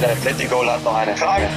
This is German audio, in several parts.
Der Atletico hat noch eine Frage.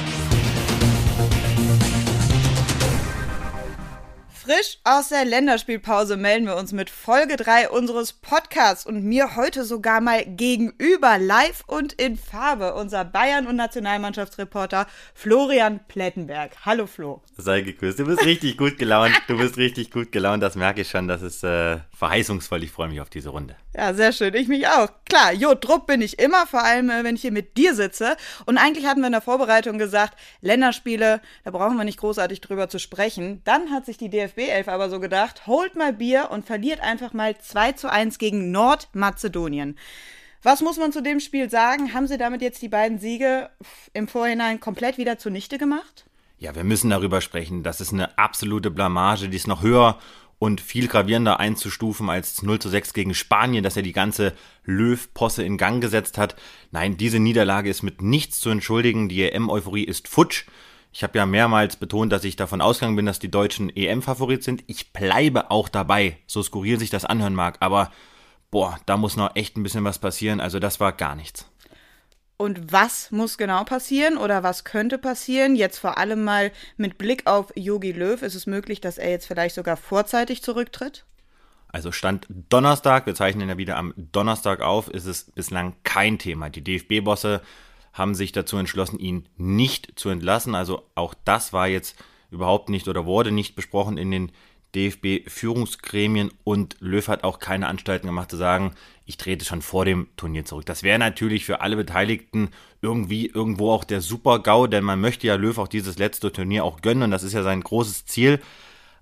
Frisch aus der Länderspielpause melden wir uns mit Folge 3 unseres Podcasts und mir heute sogar mal gegenüber, live und in Farbe, unser Bayern- und Nationalmannschaftsreporter Florian Plettenberg. Hallo Flo. Sei gegrüßt. Du bist richtig gut gelaunt. Du bist richtig gut gelaunt. Das merke ich schon. Das ist äh, verheißungsvoll. Ich freue mich auf diese Runde. Ja, sehr schön. Ich mich auch. Klar, Jo, Druck bin ich immer, vor allem, äh, wenn ich hier mit dir sitze. Und eigentlich hatten wir in der Vorbereitung gesagt, Länderspiele, da brauchen wir nicht großartig drüber zu sprechen. Dann hat sich die DFB 11 aber so gedacht, holt mal Bier und verliert einfach mal 2 zu 1 gegen Nordmazedonien. Was muss man zu dem Spiel sagen? Haben sie damit jetzt die beiden Siege im Vorhinein komplett wieder zunichte gemacht? Ja, wir müssen darüber sprechen. Das ist eine absolute Blamage, die ist noch höher und viel gravierender einzustufen als 0 zu 6 gegen Spanien, dass er die ganze Löw-Posse in Gang gesetzt hat. Nein, diese Niederlage ist mit nichts zu entschuldigen. Die EM-Euphorie ist futsch. Ich habe ja mehrmals betont, dass ich davon ausgegangen bin, dass die Deutschen EM-Favorit sind. Ich bleibe auch dabei, so skurril sich das anhören mag. Aber boah, da muss noch echt ein bisschen was passieren. Also das war gar nichts. Und was muss genau passieren oder was könnte passieren? Jetzt vor allem mal mit Blick auf Yogi Löw. Ist es möglich, dass er jetzt vielleicht sogar vorzeitig zurücktritt? Also Stand Donnerstag, wir zeichnen ja wieder am Donnerstag auf, ist es bislang kein Thema. Die DFB-Bosse haben sich dazu entschlossen, ihn nicht zu entlassen. Also auch das war jetzt überhaupt nicht oder wurde nicht besprochen in den DFB-Führungsgremien und Löw hat auch keine Anstalten gemacht zu sagen, ich trete schon vor dem Turnier zurück. Das wäre natürlich für alle Beteiligten irgendwie irgendwo auch der Super-GAU, denn man möchte ja Löw auch dieses letzte Turnier auch gönnen und das ist ja sein großes Ziel.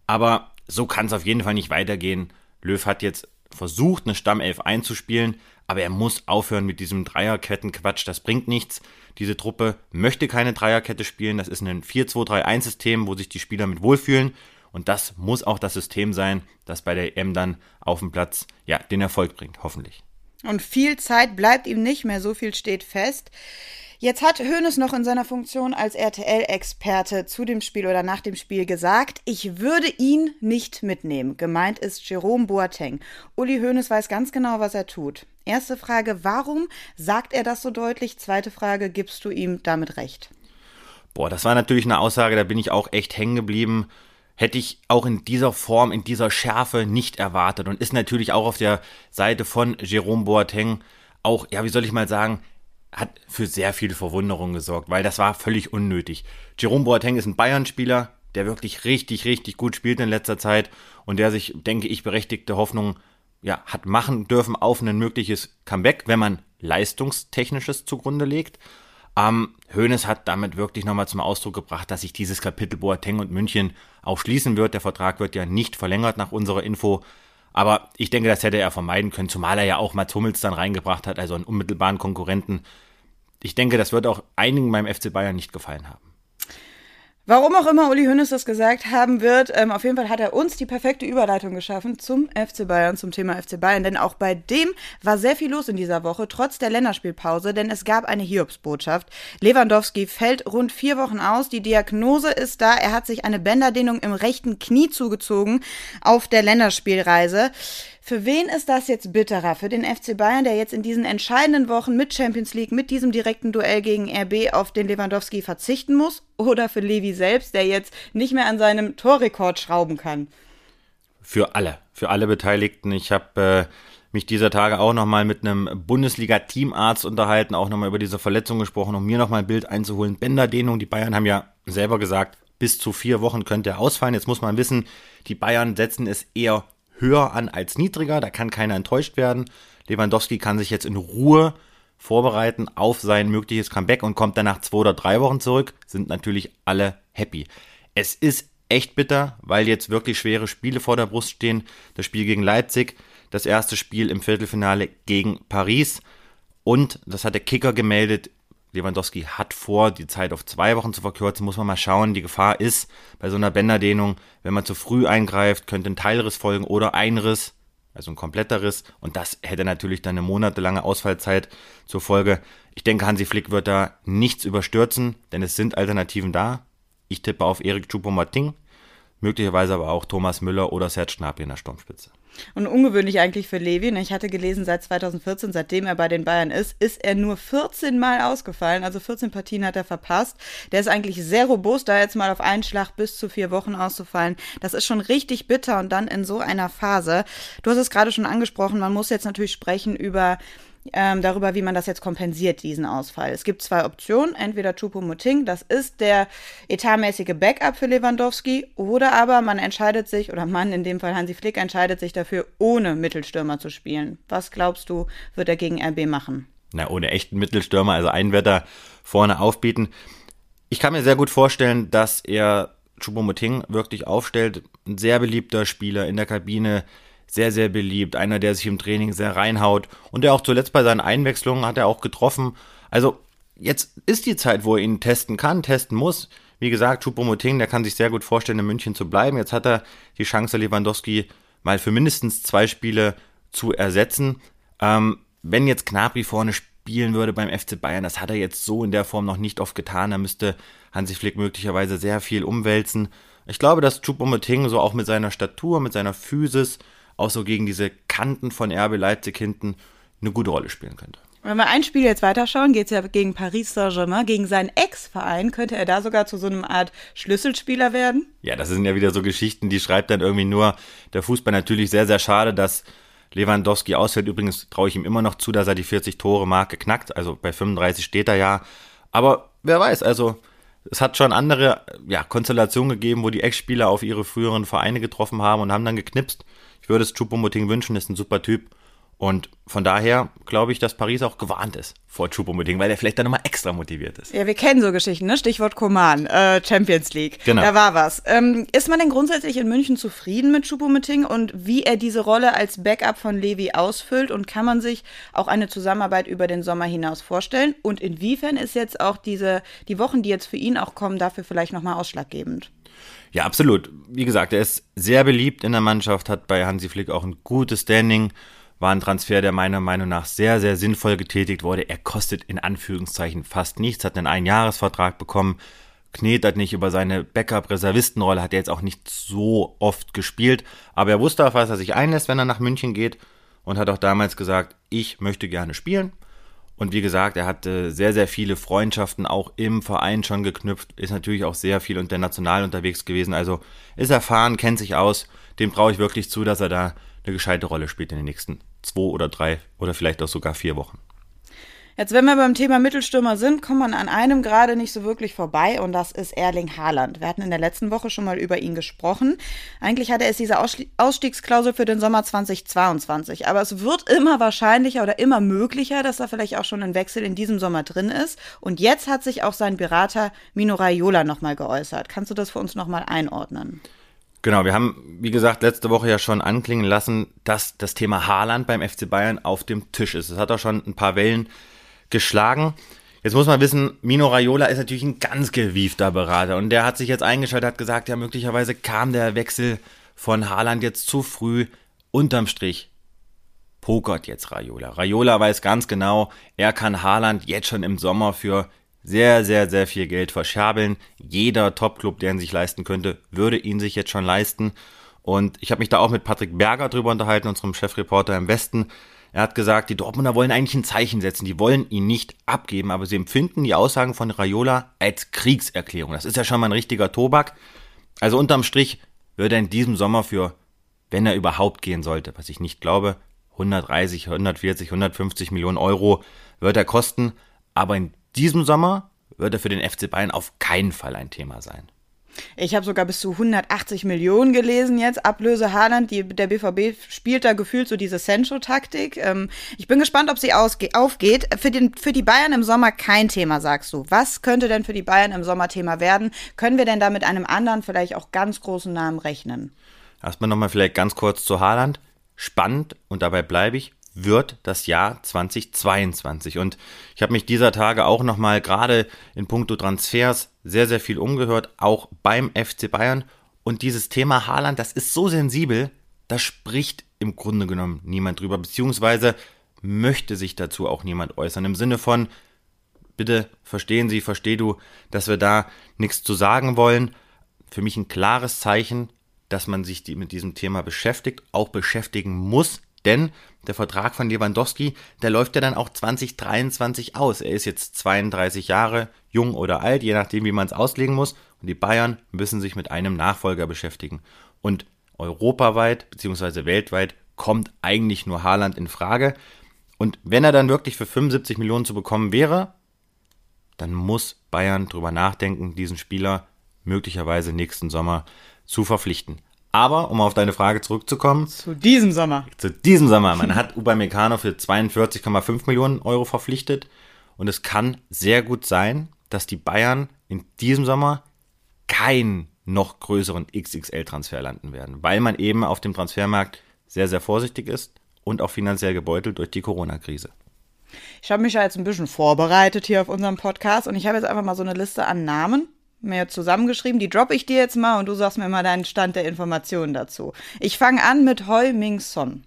Aber so kann es auf jeden Fall nicht weitergehen. Löw hat jetzt versucht, eine Stammelf einzuspielen, aber er muss aufhören mit diesem Dreierkettenquatsch. Das bringt nichts. Diese Truppe möchte keine Dreierkette spielen. Das ist ein 4-2-3-1-System, wo sich die Spieler mit wohlfühlen. Und das muss auch das System sein, das bei der EM dann auf dem Platz ja, den Erfolg bringt, hoffentlich. Und viel Zeit bleibt ihm nicht mehr, so viel steht fest. Jetzt hat Hoeneß noch in seiner Funktion als RTL-Experte zu dem Spiel oder nach dem Spiel gesagt, ich würde ihn nicht mitnehmen. Gemeint ist Jerome Boateng. Uli Hoeneß weiß ganz genau, was er tut. Erste Frage, warum sagt er das so deutlich? Zweite Frage, gibst du ihm damit recht? Boah, das war natürlich eine Aussage, da bin ich auch echt hängen geblieben hätte ich auch in dieser Form, in dieser Schärfe nicht erwartet und ist natürlich auch auf der Seite von Jerome Boateng auch, ja, wie soll ich mal sagen, hat für sehr viel Verwunderung gesorgt, weil das war völlig unnötig. Jerome Boateng ist ein Bayern-Spieler, der wirklich richtig, richtig gut spielt in letzter Zeit und der sich, denke ich, berechtigte Hoffnung ja, hat machen dürfen auf ein mögliches Comeback, wenn man leistungstechnisches zugrunde legt. Ähm, Hoeneß hat damit wirklich nochmal zum Ausdruck gebracht, dass sich dieses Kapitel Boateng und München auch schließen wird. Der Vertrag wird ja nicht verlängert nach unserer Info. Aber ich denke, das hätte er vermeiden können, zumal er ja auch Mats Hummels dann reingebracht hat, also einen unmittelbaren Konkurrenten. Ich denke, das wird auch einigen beim FC Bayern nicht gefallen haben. Warum auch immer Uli Hoeneß das gesagt haben wird, ähm, auf jeden Fall hat er uns die perfekte Überleitung geschaffen zum FC Bayern, zum Thema FC Bayern. Denn auch bei dem war sehr viel los in dieser Woche, trotz der Länderspielpause, denn es gab eine Hiobsbotschaft. Lewandowski fällt rund vier Wochen aus. Die Diagnose ist da. Er hat sich eine Bänderdehnung im rechten Knie zugezogen auf der Länderspielreise. Für wen ist das jetzt bitterer? Für den FC Bayern, der jetzt in diesen entscheidenden Wochen mit Champions League, mit diesem direkten Duell gegen RB auf den Lewandowski verzichten muss? Oder für Levi selbst, der jetzt nicht mehr an seinem Torrekord schrauben kann? Für alle, für alle Beteiligten. Ich habe äh, mich dieser Tage auch nochmal mit einem Bundesliga-Teamarzt unterhalten, auch nochmal über diese Verletzung gesprochen, um mir nochmal ein Bild einzuholen. Bänderdehnung, die Bayern haben ja selber gesagt, bis zu vier Wochen könnte er ausfallen. Jetzt muss man wissen, die Bayern setzen es eher höher an als niedriger, da kann keiner enttäuscht werden. Lewandowski kann sich jetzt in Ruhe vorbereiten auf sein mögliches Comeback und kommt dann nach zwei oder drei Wochen zurück, sind natürlich alle happy. Es ist echt bitter, weil jetzt wirklich schwere Spiele vor der Brust stehen. Das Spiel gegen Leipzig, das erste Spiel im Viertelfinale gegen Paris und, das hat der Kicker gemeldet, Lewandowski hat vor, die Zeit auf zwei Wochen zu verkürzen, muss man mal schauen. Die Gefahr ist bei so einer Bänderdehnung, wenn man zu früh eingreift, könnte ein Teilriss folgen oder ein Riss, also ein kompletter Riss. Und das hätte natürlich dann eine monatelange Ausfallzeit zur Folge. Ich denke, Hansi Flick wird da nichts überstürzen, denn es sind Alternativen da. Ich tippe auf Erik Choupo-Moting, möglicherweise aber auch Thomas Müller oder Serge Gnabry in der Sturmspitze. Und ungewöhnlich eigentlich für Levi. Ne? Ich hatte gelesen, seit 2014, seitdem er bei den Bayern ist, ist er nur 14 Mal ausgefallen. Also 14 Partien hat er verpasst. Der ist eigentlich sehr robust, da jetzt mal auf einen Schlag bis zu vier Wochen auszufallen. Das ist schon richtig bitter und dann in so einer Phase. Du hast es gerade schon angesprochen, man muss jetzt natürlich sprechen über ähm, darüber, wie man das jetzt kompensiert, diesen Ausfall. Es gibt zwei Optionen, entweder Choupo-Moting, das ist der etatmäßige Backup für Lewandowski, oder aber man entscheidet sich, oder man, in dem Fall Hansi Flick, entscheidet sich dafür, ohne Mittelstürmer zu spielen. Was glaubst du, wird er gegen RB machen? Na, ohne echten Mittelstürmer, also einen wird er vorne aufbieten. Ich kann mir sehr gut vorstellen, dass er Choupo-Moting wirklich aufstellt. Ein sehr beliebter Spieler in der Kabine, sehr, sehr beliebt. Einer, der sich im Training sehr reinhaut. Und der auch zuletzt bei seinen Einwechslungen hat er auch getroffen. Also jetzt ist die Zeit, wo er ihn testen kann, testen muss. Wie gesagt, Choupo-Moting, der kann sich sehr gut vorstellen, in München zu bleiben. Jetzt hat er die Chance, Lewandowski mal für mindestens zwei Spiele zu ersetzen. Ähm, wenn jetzt Knapri vorne spielen würde beim FC Bayern, das hat er jetzt so in der Form noch nicht oft getan. Da müsste Hansi Flick möglicherweise sehr viel umwälzen. Ich glaube, dass Choupo-Moting so auch mit seiner Statur, mit seiner Physis auch so gegen diese Kanten von RB Leipzig hinten eine gute Rolle spielen könnte. Wenn wir ein Spiel jetzt weiterschauen, geht es ja gegen Paris Saint-Germain, gegen seinen Ex-Verein. Könnte er da sogar zu so einer Art Schlüsselspieler werden? Ja, das sind ja wieder so Geschichten, die schreibt dann irgendwie nur der Fußball. Natürlich sehr, sehr schade, dass Lewandowski ausfällt. Übrigens traue ich ihm immer noch zu, dass er die 40-Tore-Marke knackt. Also bei 35 steht er ja. Aber wer weiß, also es hat schon andere ja, Konstellationen gegeben, wo die Ex-Spieler auf ihre früheren Vereine getroffen haben und haben dann geknipst würde es Choupo-Moting wünschen, ist ein super Typ. Und von daher glaube ich, dass Paris auch gewarnt ist vor Choupo-Moting, weil er vielleicht dann nochmal extra motiviert ist. Ja, wir kennen so Geschichten, ne? Stichwort Koman, äh, Champions League. Genau. Da war was. Ähm, ist man denn grundsätzlich in München zufrieden mit Choupo-Moting und wie er diese Rolle als Backup von Levi ausfüllt? Und kann man sich auch eine Zusammenarbeit über den Sommer hinaus vorstellen? Und inwiefern ist jetzt auch diese, die Wochen, die jetzt für ihn auch kommen, dafür vielleicht nochmal ausschlaggebend? Ja, absolut. Wie gesagt, er ist sehr beliebt in der Mannschaft, hat bei Hansi Flick auch ein gutes Standing, war ein Transfer, der meiner Meinung nach sehr, sehr sinnvoll getätigt wurde. Er kostet in Anführungszeichen fast nichts, hat einen Einjahresvertrag bekommen, knetert nicht über seine Backup-Reservistenrolle, hat er jetzt auch nicht so oft gespielt, aber er wusste auf was er sich einlässt, wenn er nach München geht und hat auch damals gesagt, ich möchte gerne spielen und wie gesagt, er hat sehr, sehr viele Freundschaften auch im Verein schon geknüpft, ist natürlich auch sehr viel international unterwegs gewesen. Also ist erfahren, kennt sich aus. Dem traue ich wirklich zu, dass er da eine gescheite Rolle spielt in den nächsten zwei oder drei oder vielleicht auch sogar vier Wochen. Jetzt, wenn wir beim Thema Mittelstürmer sind, kommt man an einem gerade nicht so wirklich vorbei und das ist Erling Haaland. Wir hatten in der letzten Woche schon mal über ihn gesprochen. Eigentlich hatte es diese Ausstiegsklausel für den Sommer 2022, aber es wird immer wahrscheinlicher oder immer möglicher, dass da vielleicht auch schon ein Wechsel in diesem Sommer drin ist. Und jetzt hat sich auch sein Berater Mino Raiola nochmal geäußert. Kannst du das für uns nochmal einordnen? Genau, wir haben, wie gesagt, letzte Woche ja schon anklingen lassen, dass das Thema Haaland beim FC Bayern auf dem Tisch ist. Es hat auch schon ein paar Wellen geschlagen. Jetzt muss man wissen, Mino Raiola ist natürlich ein ganz gewiefter Berater und der hat sich jetzt eingeschaltet, hat gesagt, ja, möglicherweise kam der Wechsel von Haaland jetzt zu früh. Unterm Strich pokert jetzt Raiola. Raiola weiß ganz genau, er kann Haaland jetzt schon im Sommer für sehr, sehr, sehr viel Geld verschabeln. Jeder Topclub, der ihn sich leisten könnte, würde ihn sich jetzt schon leisten. Und ich habe mich da auch mit Patrick Berger drüber unterhalten, unserem Chefreporter im Westen. Er hat gesagt, die Dortmunder wollen eigentlich ein Zeichen setzen, die wollen ihn nicht abgeben, aber sie empfinden die Aussagen von Raiola als Kriegserklärung. Das ist ja schon mal ein richtiger Tobak. Also unterm Strich würde er in diesem Sommer für, wenn er überhaupt gehen sollte, was ich nicht glaube, 130, 140, 150 Millionen Euro wird er kosten. Aber in diesem Sommer wird er für den FC Bayern auf keinen Fall ein Thema sein. Ich habe sogar bis zu 180 Millionen gelesen jetzt. Ablöse Haaland. Die, der BVB spielt da gefühlt so diese Sancho-Taktik. Ähm, ich bin gespannt, ob sie aufgeht. Für, den, für die Bayern im Sommer kein Thema, sagst du. Was könnte denn für die Bayern im Sommer Thema werden? Können wir denn da mit einem anderen, vielleicht auch ganz großen Namen rechnen? Erstmal nochmal vielleicht ganz kurz zu Haaland. Spannend, und dabei bleibe ich, wird das Jahr 2022. Und ich habe mich dieser Tage auch nochmal gerade in puncto Transfers sehr, sehr viel umgehört, auch beim FC Bayern. Und dieses Thema Haaland, das ist so sensibel, da spricht im Grunde genommen niemand drüber, beziehungsweise möchte sich dazu auch niemand äußern. Im Sinne von, bitte verstehen Sie, versteh du, dass wir da nichts zu sagen wollen. Für mich ein klares Zeichen, dass man sich die, mit diesem Thema beschäftigt, auch beschäftigen muss, denn der Vertrag von Lewandowski, der läuft ja dann auch 2023 aus. Er ist jetzt 32 Jahre, jung oder alt, je nachdem, wie man es auslegen muss. Und die Bayern müssen sich mit einem Nachfolger beschäftigen. Und europaweit bzw. weltweit kommt eigentlich nur Haaland in Frage. Und wenn er dann wirklich für 75 Millionen zu bekommen wäre, dann muss Bayern drüber nachdenken, diesen Spieler möglicherweise nächsten Sommer zu verpflichten. Aber, um auf deine Frage zurückzukommen. Zu diesem Sommer. Zu diesem Sommer. Man hat Upamecano für 42,5 Millionen Euro verpflichtet. Und es kann sehr gut sein, dass die Bayern in diesem Sommer keinen noch größeren XXL-Transfer landen werden, weil man eben auf dem Transfermarkt sehr, sehr vorsichtig ist und auch finanziell gebeutelt durch die Corona-Krise. Ich habe mich ja jetzt ein bisschen vorbereitet hier auf unserem Podcast und ich habe jetzt einfach mal so eine Liste an Namen mir zusammengeschrieben. Die droppe ich dir jetzt mal und du sagst mir mal deinen Stand der Informationen dazu. Ich fange an mit Hoi Ming Son.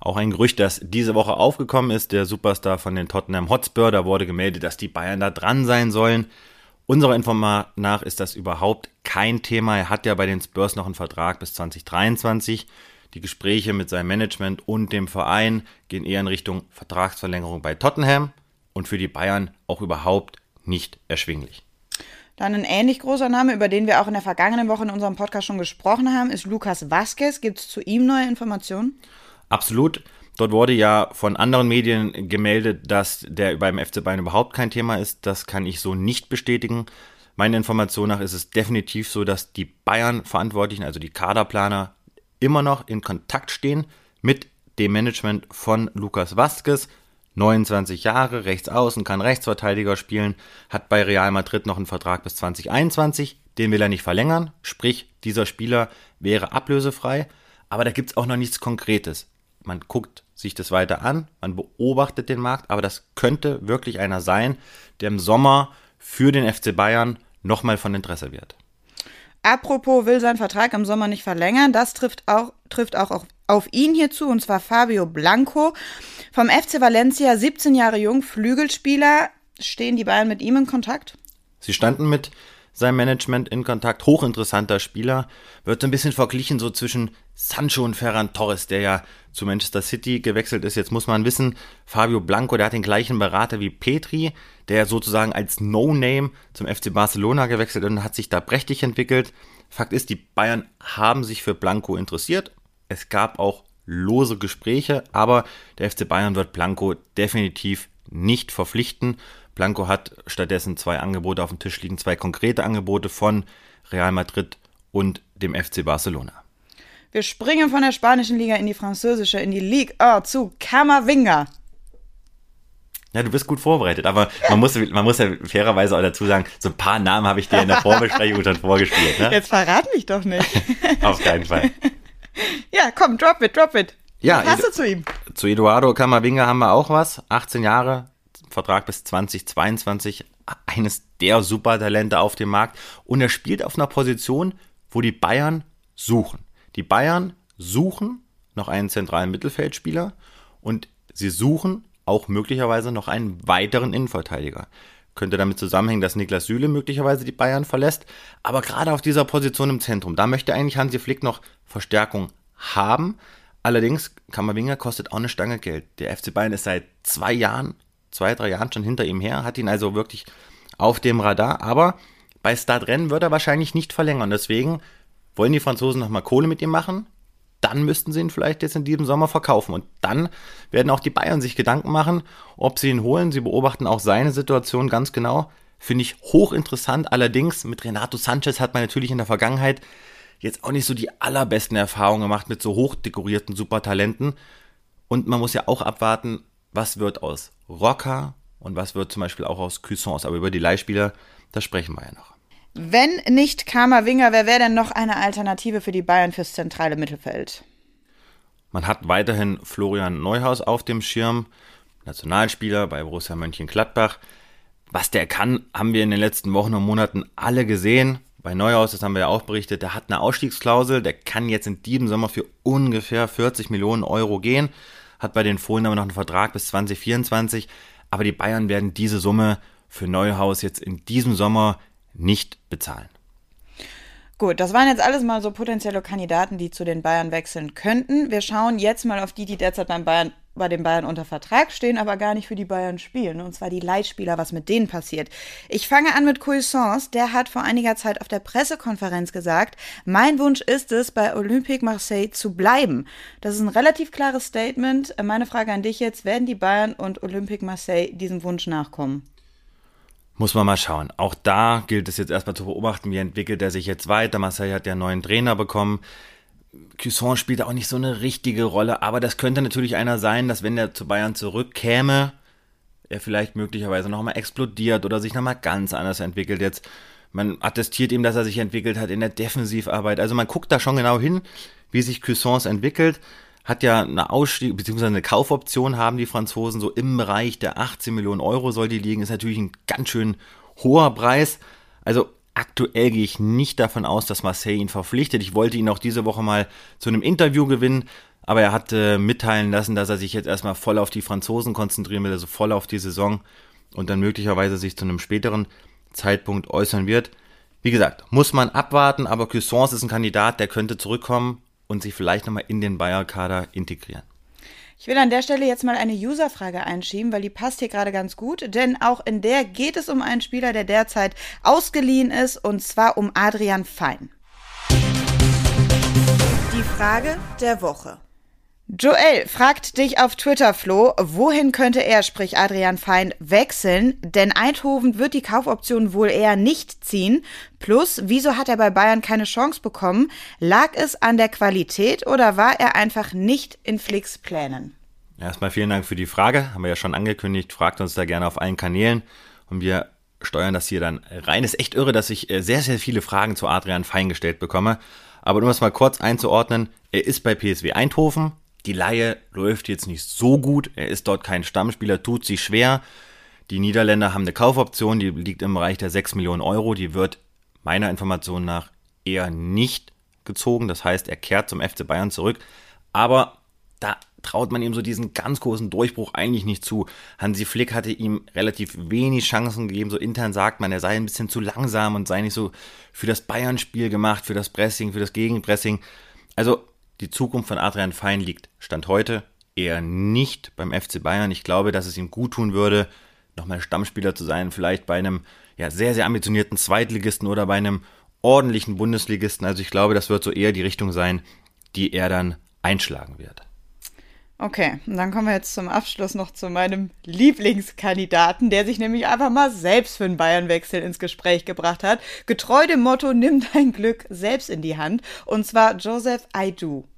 Auch ein Gerücht, das diese Woche aufgekommen ist, der Superstar von den Tottenham Hotspur, da wurde gemeldet, dass die Bayern da dran sein sollen. Unserer Info nach ist das überhaupt kein Thema. Er hat ja bei den Spurs noch einen Vertrag bis 2023. Die Gespräche mit seinem Management und dem Verein gehen eher in Richtung Vertragsverlängerung bei Tottenham und für die Bayern auch überhaupt nicht erschwinglich. Dann ein ähnlich großer Name, über den wir auch in der vergangenen Woche in unserem Podcast schon gesprochen haben, ist Lukas Vazquez. Gibt es zu ihm neue Informationen? Absolut. Dort wurde ja von anderen Medien gemeldet, dass der beim FC Bayern überhaupt kein Thema ist. Das kann ich so nicht bestätigen. Meiner Information nach ist es definitiv so, dass die Bayern-Verantwortlichen, also die Kaderplaner, immer noch in Kontakt stehen mit dem Management von Lukas Vazquez. 29 Jahre, rechts außen, kann Rechtsverteidiger spielen, hat bei Real Madrid noch einen Vertrag bis 2021, den will er nicht verlängern, sprich, dieser Spieler wäre ablösefrei, aber da gibt es auch noch nichts Konkretes. Man guckt sich das weiter an, man beobachtet den Markt, aber das könnte wirklich einer sein, der im Sommer für den FC Bayern nochmal von Interesse wird. Apropos will seinen Vertrag im Sommer nicht verlängern, das trifft auch, trifft auch auf, auf ihn hierzu, und zwar Fabio Blanco. Vom FC Valencia, 17 Jahre jung, Flügelspieler. Stehen die Bayern mit ihm in Kontakt? Sie standen mit seinem Management in Kontakt. Hochinteressanter Spieler. Wird so ein bisschen verglichen so zwischen Sancho und Ferran Torres, der ja zu Manchester City gewechselt ist. Jetzt muss man wissen, Fabio Blanco, der hat den gleichen Berater wie Petri, der sozusagen als No-Name zum FC Barcelona gewechselt und hat sich da prächtig entwickelt. Fakt ist, die Bayern haben sich für Blanco interessiert. Es gab auch lose Gespräche, aber der FC Bayern wird Blanco definitiv nicht verpflichten. Blanco hat stattdessen zwei Angebote auf dem Tisch liegen, zwei konkrete Angebote von Real Madrid und dem FC Barcelona. Wir springen von der spanischen Liga in die französische, in die Ligue oh, zu Kamavinga. Ja, du bist gut vorbereitet, aber man muss, man muss ja fairerweise auch dazu sagen, so ein paar Namen habe ich dir in der Vorbesprechung schon vorgespielt. Ne? Jetzt verrat mich doch nicht. Auf keinen Fall. Ja, komm, drop it, drop it. Ja, Was hast du zu ihm? Zu Eduardo Camavinga haben wir auch was. 18 Jahre, Vertrag bis 2022. Eines der Supertalente auf dem Markt. Und er spielt auf einer Position, wo die Bayern suchen. Die Bayern suchen noch einen zentralen Mittelfeldspieler und sie suchen auch möglicherweise noch einen weiteren Innenverteidiger. Könnte damit zusammenhängen, dass Niklas Süle möglicherweise die Bayern verlässt. Aber gerade auf dieser Position im Zentrum, da möchte eigentlich Hansi Flick noch Verstärkung haben. Allerdings, Kammerwinger kostet auch eine Stange Geld. Der FC Bayern ist seit zwei Jahren, zwei, drei Jahren schon hinter ihm her, hat ihn also wirklich auf dem Radar. Aber bei Startrennen wird er wahrscheinlich nicht verlängern. Deswegen wollen die Franzosen nochmal Kohle mit ihm machen. Dann müssten sie ihn vielleicht jetzt in diesem Sommer verkaufen. Und dann werden auch die Bayern sich Gedanken machen, ob sie ihn holen. Sie beobachten auch seine Situation ganz genau. Finde ich hochinteressant. Allerdings mit Renato Sanchez hat man natürlich in der Vergangenheit jetzt auch nicht so die allerbesten Erfahrungen gemacht mit so hochdekorierten Supertalenten. Und man muss ja auch abwarten, was wird aus Rocker und was wird zum Beispiel auch aus Cuissons. Aber über die Leihspieler, da sprechen wir ja noch. Wenn nicht Winger, wer wäre denn noch eine Alternative für die Bayern fürs zentrale Mittelfeld? Man hat weiterhin Florian Neuhaus auf dem Schirm, Nationalspieler bei Borussia Mönchengladbach. Was der kann, haben wir in den letzten Wochen und Monaten alle gesehen bei Neuhaus, das haben wir ja auch berichtet, der hat eine Ausstiegsklausel, der kann jetzt in diesem Sommer für ungefähr 40 Millionen Euro gehen, hat bei den Fohlen aber noch einen Vertrag bis 2024, aber die Bayern werden diese Summe für Neuhaus jetzt in diesem Sommer nicht bezahlen. Gut, das waren jetzt alles mal so potenzielle Kandidaten, die zu den Bayern wechseln könnten. Wir schauen jetzt mal auf die, die derzeit beim Bayern bei den Bayern unter Vertrag stehen, aber gar nicht für die Bayern spielen. Und zwar die Leitspieler, was mit denen passiert. Ich fange an mit Cuisance. Der hat vor einiger Zeit auf der Pressekonferenz gesagt, mein Wunsch ist es, bei Olympique Marseille zu bleiben. Das ist ein relativ klares Statement. Meine Frage an dich jetzt, werden die Bayern und Olympique Marseille diesem Wunsch nachkommen? Muss man mal schauen. Auch da gilt es jetzt erstmal zu beobachten, wie entwickelt er sich jetzt weiter. Marseille hat ja einen neuen Trainer bekommen. Cusson spielt auch nicht so eine richtige Rolle, aber das könnte natürlich einer sein, dass wenn er zu Bayern zurückkäme, er vielleicht möglicherweise nochmal explodiert oder sich nochmal ganz anders entwickelt. Jetzt, man attestiert ihm, dass er sich entwickelt hat in der Defensivarbeit. Also man guckt da schon genau hin, wie sich Cuissons entwickelt hat ja eine Ausstieg bzw. eine Kaufoption haben die Franzosen so im Bereich der 18 Millionen Euro soll die liegen. Ist natürlich ein ganz schön hoher Preis. Also aktuell gehe ich nicht davon aus, dass Marseille ihn verpflichtet. Ich wollte ihn auch diese Woche mal zu einem Interview gewinnen, aber er hat äh, mitteilen lassen, dass er sich jetzt erstmal voll auf die Franzosen konzentrieren will, also voll auf die Saison und dann möglicherweise sich zu einem späteren Zeitpunkt äußern wird. Wie gesagt, muss man abwarten, aber Cuissons ist ein Kandidat, der könnte zurückkommen und sich vielleicht nochmal in den Bayer-Kader integrieren. Ich will an der Stelle jetzt mal eine User-Frage einschieben, weil die passt hier gerade ganz gut, denn auch in der geht es um einen Spieler, der derzeit ausgeliehen ist, und zwar um Adrian Fein. Die Frage der Woche. Joel fragt dich auf Twitter, Flo, wohin könnte er, sprich Adrian Fein, wechseln? Denn Eindhoven wird die Kaufoption wohl eher nicht ziehen. Plus, wieso hat er bei Bayern keine Chance bekommen? Lag es an der Qualität oder war er einfach nicht in Flicks Plänen? Erstmal vielen Dank für die Frage. Haben wir ja schon angekündigt. Fragt uns da gerne auf allen Kanälen und wir steuern das hier dann rein. Ist echt irre, dass ich äh, sehr, sehr viele Fragen zu Adrian Fein gestellt bekomme. Aber um das mal kurz einzuordnen, er ist bei PSW Eindhoven, die Laie läuft jetzt nicht so gut. Er ist dort kein Stammspieler, tut sich schwer. Die Niederländer haben eine Kaufoption, die liegt im Bereich der 6 Millionen Euro. Die wird meiner Information nach eher nicht gezogen. Das heißt, er kehrt zum FC Bayern zurück. Aber da traut man ihm so diesen ganz großen Durchbruch eigentlich nicht zu. Hansi Flick hatte ihm relativ wenig Chancen gegeben. So intern sagt man, er sei ein bisschen zu langsam und sei nicht so für das Bayern-Spiel gemacht, für das Pressing, für das Gegenpressing. Also die Zukunft von Adrian Fein liegt Stand heute eher nicht beim FC Bayern. Ich glaube, dass es ihm gut tun würde, nochmal Stammspieler zu sein, vielleicht bei einem ja, sehr, sehr ambitionierten Zweitligisten oder bei einem ordentlichen Bundesligisten. Also ich glaube, das wird so eher die Richtung sein, die er dann einschlagen wird. Okay, und dann kommen wir jetzt zum Abschluss noch zu meinem Lieblingskandidaten, der sich nämlich einfach mal selbst für einen Bayernwechsel ins Gespräch gebracht hat. Getreu dem Motto, nimm dein Glück selbst in die Hand. Und zwar Joseph Aidu.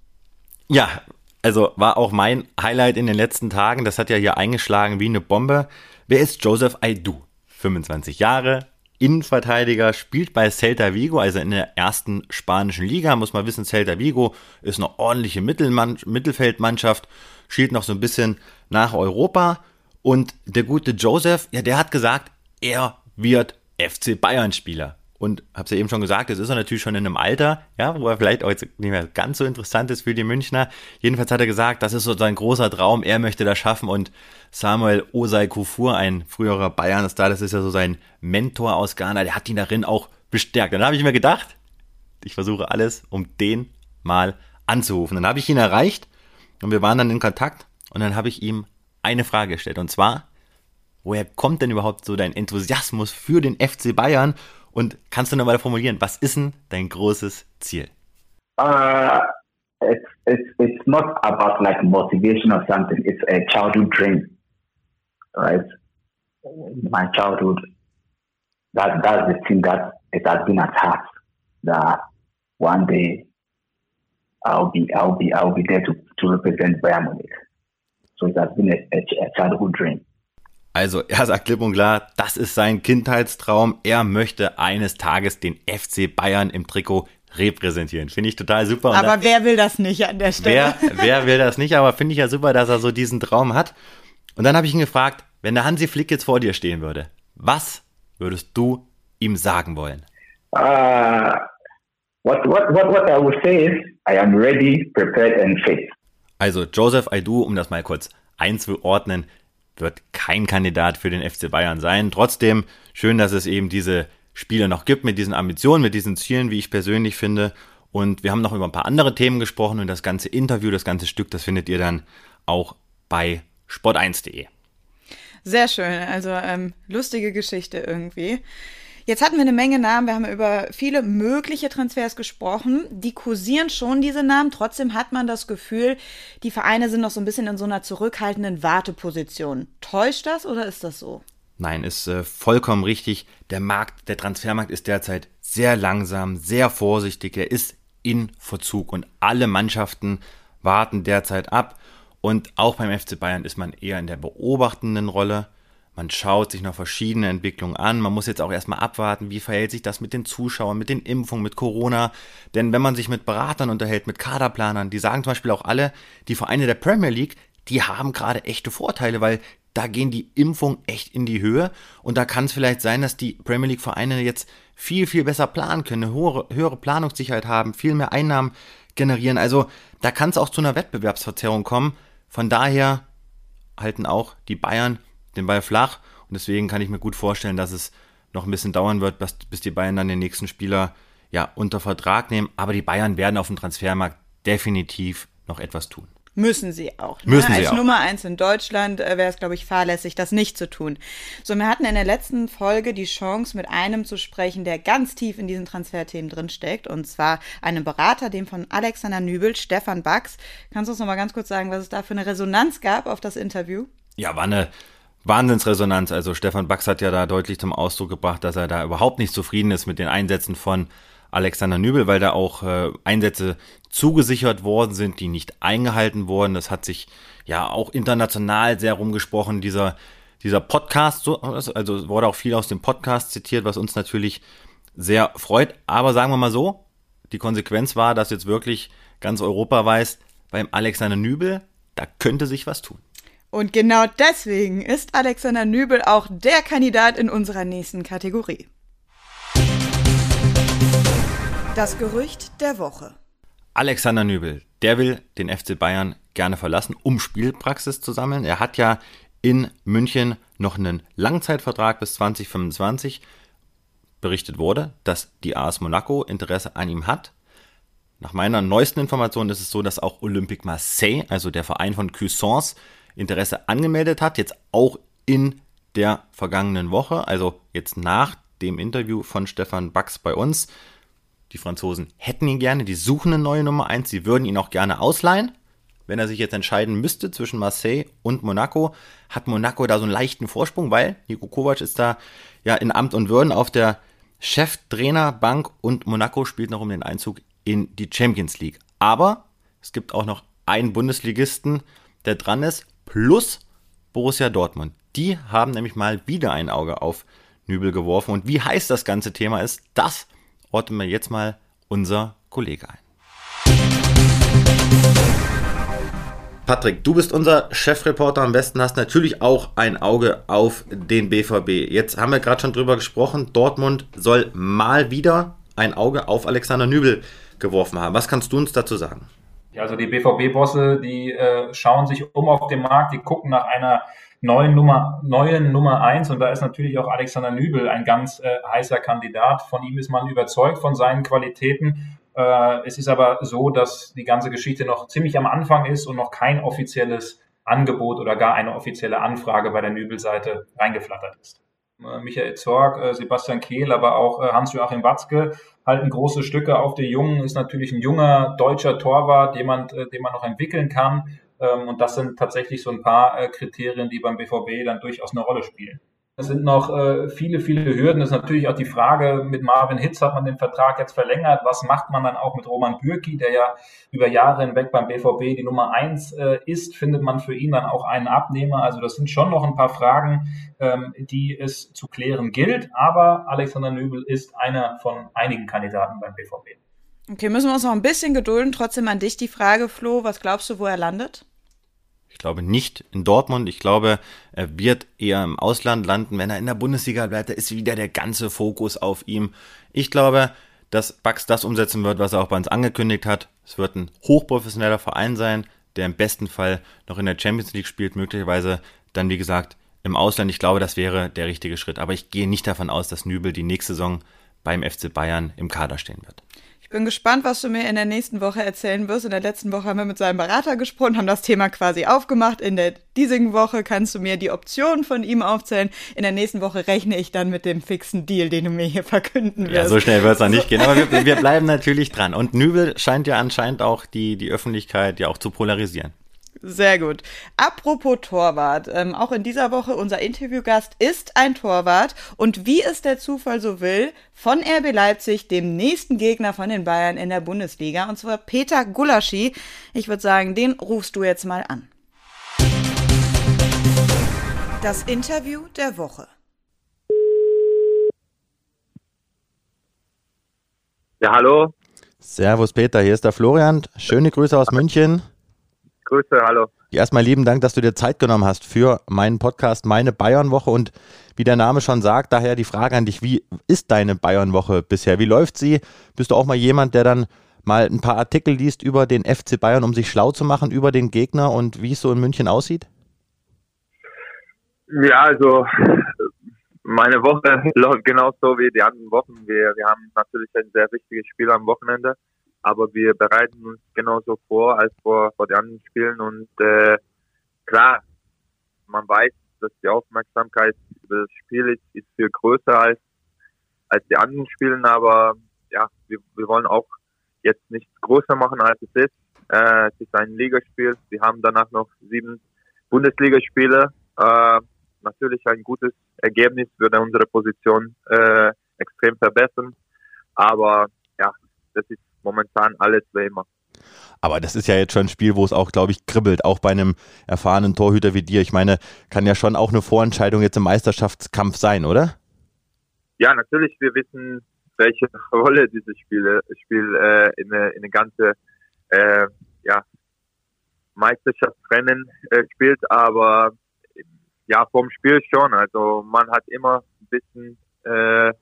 Ja, also war auch mein Highlight in den letzten Tagen. Das hat ja hier eingeschlagen wie eine Bombe. Wer ist Joseph Aidu? 25 Jahre, Innenverteidiger, spielt bei Celta Vigo, also in der ersten spanischen Liga. Muss man wissen, Celta Vigo ist eine ordentliche Mittelmann Mittelfeldmannschaft, schielt noch so ein bisschen nach Europa. Und der gute Joseph, ja, der hat gesagt, er wird FC Bayern Spieler und habe es ja eben schon gesagt, es ist er natürlich schon in einem Alter, ja, wo er vielleicht auch jetzt nicht mehr ganz so interessant ist für die Münchner. Jedenfalls hat er gesagt, das ist so sein großer Traum, er möchte das schaffen und Samuel Osei Kufur, ein früherer Bayern-Star, das ist ja so sein Mentor aus Ghana, der hat ihn darin auch bestärkt. Dann habe ich mir gedacht, ich versuche alles, um den mal anzurufen. Dann habe ich ihn erreicht und wir waren dann in Kontakt und dann habe ich ihm eine Frage gestellt und zwar, woher kommt denn überhaupt so dein Enthusiasmus für den FC Bayern und kannst du nochmal formulieren, was ist denn dein großes Ziel? Uh, it's, it's, it's not about like motivation or something. It's a childhood dream, right? My childhood, that, that's the thing that it has been attached that one day I'll be, I'll be, I'll be there to, to represent Bayern Munich. So it has been a, a, a childhood dream. Also er sagt klipp und klar, das ist sein Kindheitstraum. Er möchte eines Tages den FC Bayern im Trikot repräsentieren. Finde ich total super. Und aber wer will das nicht an der Stelle? Wer, wer will das nicht? Aber finde ich ja super, dass er so diesen Traum hat. Und dann habe ich ihn gefragt, wenn der Hansi Flick jetzt vor dir stehen würde, was würdest du ihm sagen wollen? Uh, what, what, what, what I would say is, I am ready, prepared and fit. Also Joseph Aidu, um das mal kurz einzuordnen, wird kein Kandidat für den FC Bayern sein. Trotzdem schön, dass es eben diese Spieler noch gibt, mit diesen Ambitionen, mit diesen Zielen, wie ich persönlich finde. Und wir haben noch über ein paar andere Themen gesprochen und das ganze Interview, das ganze Stück, das findet ihr dann auch bei sport1.de. Sehr schön, also ähm, lustige Geschichte irgendwie. Jetzt hatten wir eine Menge Namen, wir haben über viele mögliche Transfers gesprochen. Die kursieren schon, diese Namen. Trotzdem hat man das Gefühl, die Vereine sind noch so ein bisschen in so einer zurückhaltenden Warteposition. Täuscht das oder ist das so? Nein, ist äh, vollkommen richtig. Der Markt, der Transfermarkt ist derzeit sehr langsam, sehr vorsichtig. Er ist in Verzug und alle Mannschaften warten derzeit ab. Und auch beim FC Bayern ist man eher in der beobachtenden Rolle. Man schaut sich noch verschiedene Entwicklungen an. Man muss jetzt auch erstmal abwarten, wie verhält sich das mit den Zuschauern, mit den Impfungen, mit Corona. Denn wenn man sich mit Beratern unterhält, mit Kaderplanern, die sagen zum Beispiel auch alle, die Vereine der Premier League, die haben gerade echte Vorteile, weil da gehen die Impfungen echt in die Höhe. Und da kann es vielleicht sein, dass die Premier League Vereine jetzt viel, viel besser planen können, eine höhere, höhere Planungssicherheit haben, viel mehr Einnahmen generieren. Also da kann es auch zu einer Wettbewerbsverzerrung kommen. Von daher halten auch die Bayern den Ball flach. Und deswegen kann ich mir gut vorstellen, dass es noch ein bisschen dauern wird, bis, bis die Bayern dann den nächsten Spieler ja unter Vertrag nehmen. Aber die Bayern werden auf dem Transfermarkt definitiv noch etwas tun. Müssen sie auch. Ne? Müssen sie Als auch. Nummer eins in Deutschland äh, wäre es, glaube ich, fahrlässig, das nicht zu tun. So, wir hatten in der letzten Folge die Chance, mit einem zu sprechen, der ganz tief in diesen Transferthemen drinsteckt. Und zwar einem Berater, dem von Alexander Nübel, Stefan Bax. Kannst du uns noch mal ganz kurz sagen, was es da für eine Resonanz gab auf das Interview? Ja, war eine Wahnsinnsresonanz. Also Stefan Bax hat ja da deutlich zum Ausdruck gebracht, dass er da überhaupt nicht zufrieden ist mit den Einsätzen von Alexander Nübel, weil da auch äh, Einsätze zugesichert worden sind, die nicht eingehalten wurden. Das hat sich ja auch international sehr rumgesprochen, dieser, dieser Podcast, so, also wurde auch viel aus dem Podcast zitiert, was uns natürlich sehr freut. Aber sagen wir mal so, die Konsequenz war, dass jetzt wirklich ganz Europa weiß, beim Alexander Nübel, da könnte sich was tun. Und genau deswegen ist Alexander Nübel auch der Kandidat in unserer nächsten Kategorie. Das Gerücht der Woche. Alexander Nübel, der will den FC Bayern gerne verlassen, um Spielpraxis zu sammeln. Er hat ja in München noch einen Langzeitvertrag bis 2025. Berichtet wurde, dass die AS Monaco Interesse an ihm hat. Nach meiner neuesten Information ist es so, dass auch Olympique Marseille, also der Verein von Cuisance, Interesse angemeldet hat, jetzt auch in der vergangenen Woche, also jetzt nach dem Interview von Stefan Bax bei uns. Die Franzosen hätten ihn gerne, die suchen eine neue Nummer 1, sie würden ihn auch gerne ausleihen. Wenn er sich jetzt entscheiden müsste zwischen Marseille und Monaco, hat Monaco da so einen leichten Vorsprung, weil Niko Kovac ist da ja in Amt und Würden auf der Cheftrainerbank und Monaco spielt noch um den Einzug in die Champions League. Aber es gibt auch noch einen Bundesligisten, der dran ist, plus Borussia Dortmund. Die haben nämlich mal wieder ein Auge auf Nübel geworfen. Und wie heiß das ganze Thema ist, das ordnen wir jetzt mal unser Kollege ein. Patrick, du bist unser Chefreporter am besten, hast natürlich auch ein Auge auf den BVB. Jetzt haben wir gerade schon drüber gesprochen, Dortmund soll mal wieder ein Auge auf Alexander Nübel geworfen haben. Was kannst du uns dazu sagen? Ja, also die BVB-Bosse, die äh, schauen sich um auf dem Markt, die gucken nach einer neuen Nummer, neuen Nummer eins und da ist natürlich auch Alexander Nübel ein ganz äh, heißer Kandidat. Von ihm ist man überzeugt von seinen Qualitäten. Äh, es ist aber so, dass die ganze Geschichte noch ziemlich am Anfang ist und noch kein offizielles Angebot oder gar eine offizielle Anfrage bei der Nübel-Seite reingeflattert ist. Äh, Michael Zorg, äh, Sebastian Kehl, aber auch äh, Hans-Joachim Watzke halten große Stücke auf den Jungen, ist natürlich ein junger deutscher Torwart, jemand, den man noch entwickeln kann. Ähm, und das sind tatsächlich so ein paar Kriterien, die beim BVB dann durchaus eine Rolle spielen. Es sind noch äh, viele, viele Hürden. Das ist natürlich auch die Frage, mit Marvin Hitz hat man den Vertrag jetzt verlängert. Was macht man dann auch mit Roman Bürki, der ja über Jahre hinweg beim BVB die Nummer eins äh, ist? Findet man für ihn dann auch einen Abnehmer? Also das sind schon noch ein paar Fragen, ähm, die es zu klären gilt. Aber Alexander Nübel ist einer von einigen Kandidaten beim BVB. Okay, müssen wir uns noch ein bisschen gedulden. Trotzdem an dich die Frage, Flo, was glaubst du, wo er landet? Ich glaube nicht in Dortmund. Ich glaube, er wird eher im Ausland landen. Wenn er in der Bundesliga bleibt, da ist wieder der ganze Fokus auf ihm. Ich glaube, dass Bax das umsetzen wird, was er auch bei uns angekündigt hat. Es wird ein hochprofessioneller Verein sein, der im besten Fall noch in der Champions League spielt, möglicherweise dann, wie gesagt, im Ausland. Ich glaube, das wäre der richtige Schritt. Aber ich gehe nicht davon aus, dass Nübel die nächste Saison beim FC Bayern im Kader stehen wird. Ich bin gespannt, was du mir in der nächsten Woche erzählen wirst. In der letzten Woche haben wir mit seinem Berater gesprochen, haben das Thema quasi aufgemacht. In der diesigen Woche kannst du mir die Optionen von ihm aufzählen. In der nächsten Woche rechne ich dann mit dem fixen Deal, den du mir hier verkünden wirst. Ja, so schnell wird es noch nicht gehen. Aber wir, wir bleiben natürlich dran. Und Nübel scheint ja anscheinend auch die, die Öffentlichkeit ja auch zu polarisieren. Sehr gut. Apropos Torwart, ähm, auch in dieser Woche unser Interviewgast ist ein Torwart und wie es der Zufall so will, von RB Leipzig, dem nächsten Gegner von den Bayern in der Bundesliga, und zwar Peter Gulaschi. Ich würde sagen, den rufst du jetzt mal an. Das Interview der Woche. Ja, hallo. Servus Peter, hier ist der Florian. Schöne Grüße aus München. Grüße, hallo. Erstmal lieben Dank, dass du dir Zeit genommen hast für meinen Podcast Meine Bayernwoche und wie der Name schon sagt, daher die Frage an dich, wie ist deine Bayernwoche bisher? Wie läuft sie? Bist du auch mal jemand, der dann mal ein paar Artikel liest über den FC Bayern, um sich schlau zu machen über den Gegner und wie es so in München aussieht? Ja, also meine Woche läuft genauso wie die anderen Wochen. Wir, wir haben natürlich ein sehr wichtiges Spiel am Wochenende aber wir bereiten uns genauso vor als vor, vor den anderen Spielen und äh, klar, man weiß, dass die Aufmerksamkeit über das Spiel ist, ist viel größer als, als die anderen Spielen, aber ja, wir, wir wollen auch jetzt nichts größer machen, als es ist. Äh, es ist ein Ligaspiel. Wir haben danach noch sieben Bundesligaspiele. Äh, natürlich ein gutes Ergebnis würde unsere Position äh, extrem verbessern. Aber ja, das ist momentan alles wie immer. Aber das ist ja jetzt schon ein Spiel, wo es auch, glaube ich, kribbelt, auch bei einem erfahrenen Torhüter wie dir. Ich meine, kann ja schon auch eine Vorentscheidung jetzt im Meisterschaftskampf sein, oder? Ja, natürlich. Wir wissen, welche Rolle dieses Spiel, Spiel äh, in, eine, in eine ganze äh, ja, Meisterschaftsrennen äh, spielt. Aber ja, vom Spiel schon. Also man hat immer ein bisschen äh,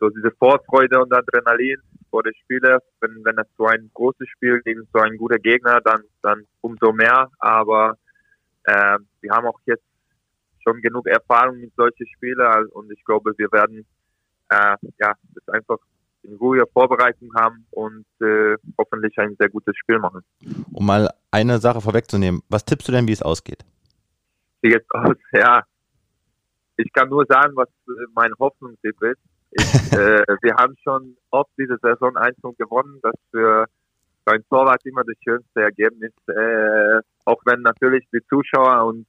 so diese Vorfreude und Adrenalin vor den Spielen. Wenn, wenn es so ein großes Spiel gegen so einen guten Gegner, dann, dann umso mehr. Aber äh, wir haben auch jetzt schon genug Erfahrung mit solchen Spielen und ich glaube, wir werden äh, ja, das einfach in ruhiger Vorbereitung haben und äh, hoffentlich ein sehr gutes Spiel machen. Um mal eine Sache vorwegzunehmen, was tippst du denn, wie es ausgeht? Wie es aus? Ja, ich kann nur sagen, was mein Hoffnungstipp ist. Ich, äh, wir haben schon oft diese Saison 1 gewonnen. Das für ein Torwart immer das schönste Ergebnis. Äh, auch wenn natürlich die Zuschauer und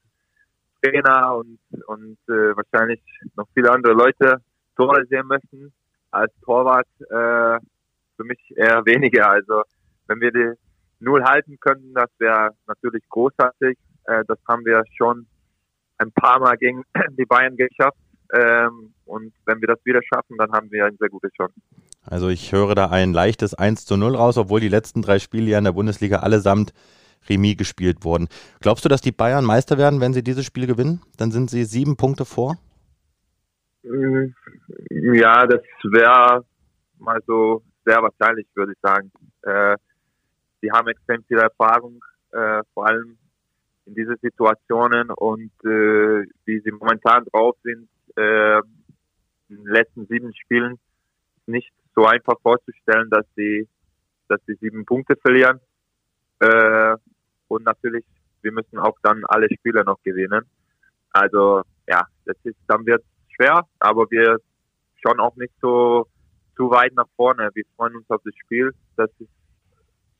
Trainer und, und äh, wahrscheinlich noch viele andere Leute Tore sehen möchten. Als Torwart äh, für mich eher weniger. Also wenn wir die Null halten können, das wäre natürlich großartig. Äh, das haben wir schon ein paar Mal gegen die Bayern geschafft. Ähm, und wenn wir das wieder schaffen, dann haben wir eine sehr gute Chance. Also ich höre da ein leichtes 1 zu 0 raus, obwohl die letzten drei Spiele ja in der Bundesliga allesamt Remis gespielt wurden. Glaubst du, dass die Bayern Meister werden, wenn sie dieses Spiel gewinnen? Dann sind sie sieben Punkte vor? Mm, ja, das wäre mal so sehr wahrscheinlich, würde ich sagen. Äh, sie haben extrem viel Erfahrung, äh, vor allem in diese Situationen und äh, wie sie momentan drauf sind, äh, in den letzten sieben Spielen nicht so einfach vorzustellen, dass sie, dass sie sieben Punkte verlieren. Äh, und natürlich, wir müssen auch dann alle Spiele noch gewinnen. Also ja, das ist, dann wird schwer, aber wir schauen auch nicht so zu weit nach vorne. Wir freuen uns auf das Spiel. Das ist